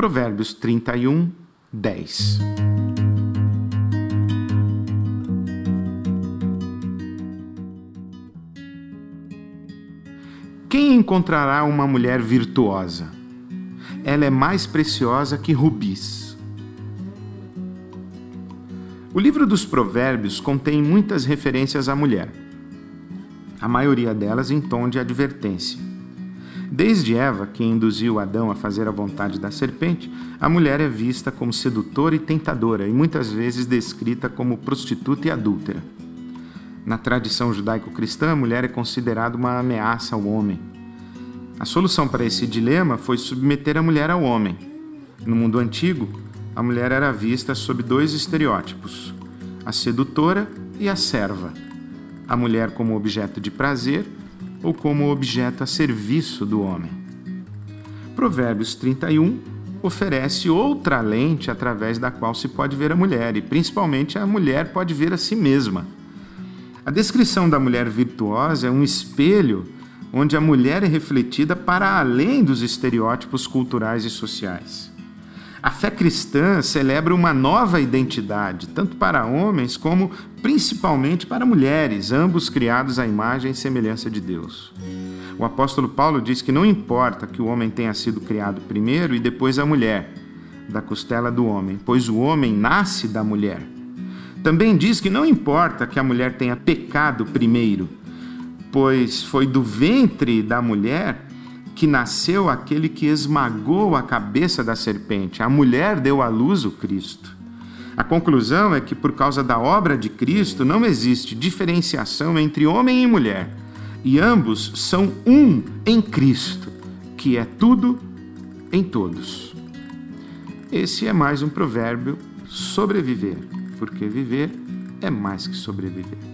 Provérbios 31, 10. Quem encontrará uma mulher virtuosa? Ela é mais preciosa que rubis. O livro dos Provérbios contém muitas referências à mulher, a maioria delas em tom de advertência. Desde Eva, que induziu Adão a fazer a vontade da serpente, a mulher é vista como sedutora e tentadora e muitas vezes descrita como prostituta e adúltera. Na tradição judaico-cristã, a mulher é considerada uma ameaça ao homem. A solução para esse dilema foi submeter a mulher ao homem. No mundo antigo, a mulher era vista sob dois estereótipos: a sedutora e a serva. A mulher como objeto de prazer ou como objeto a serviço do homem. Provérbios 31 oferece outra lente através da qual se pode ver a mulher, e principalmente a mulher pode ver a si mesma. A descrição da mulher virtuosa é um espelho onde a mulher é refletida para além dos estereótipos culturais e sociais. A fé cristã celebra uma nova identidade, tanto para homens como principalmente para mulheres, ambos criados à imagem e semelhança de Deus. O apóstolo Paulo diz que não importa que o homem tenha sido criado primeiro e depois a mulher, da costela do homem, pois o homem nasce da mulher. Também diz que não importa que a mulher tenha pecado primeiro, pois foi do ventre da mulher que nasceu aquele que esmagou a cabeça da serpente. A mulher deu à luz o Cristo. A conclusão é que, por causa da obra de Cristo, não existe diferenciação entre homem e mulher, e ambos são um em Cristo, que é tudo em todos. Esse é mais um provérbio sobreviver porque viver é mais que sobreviver.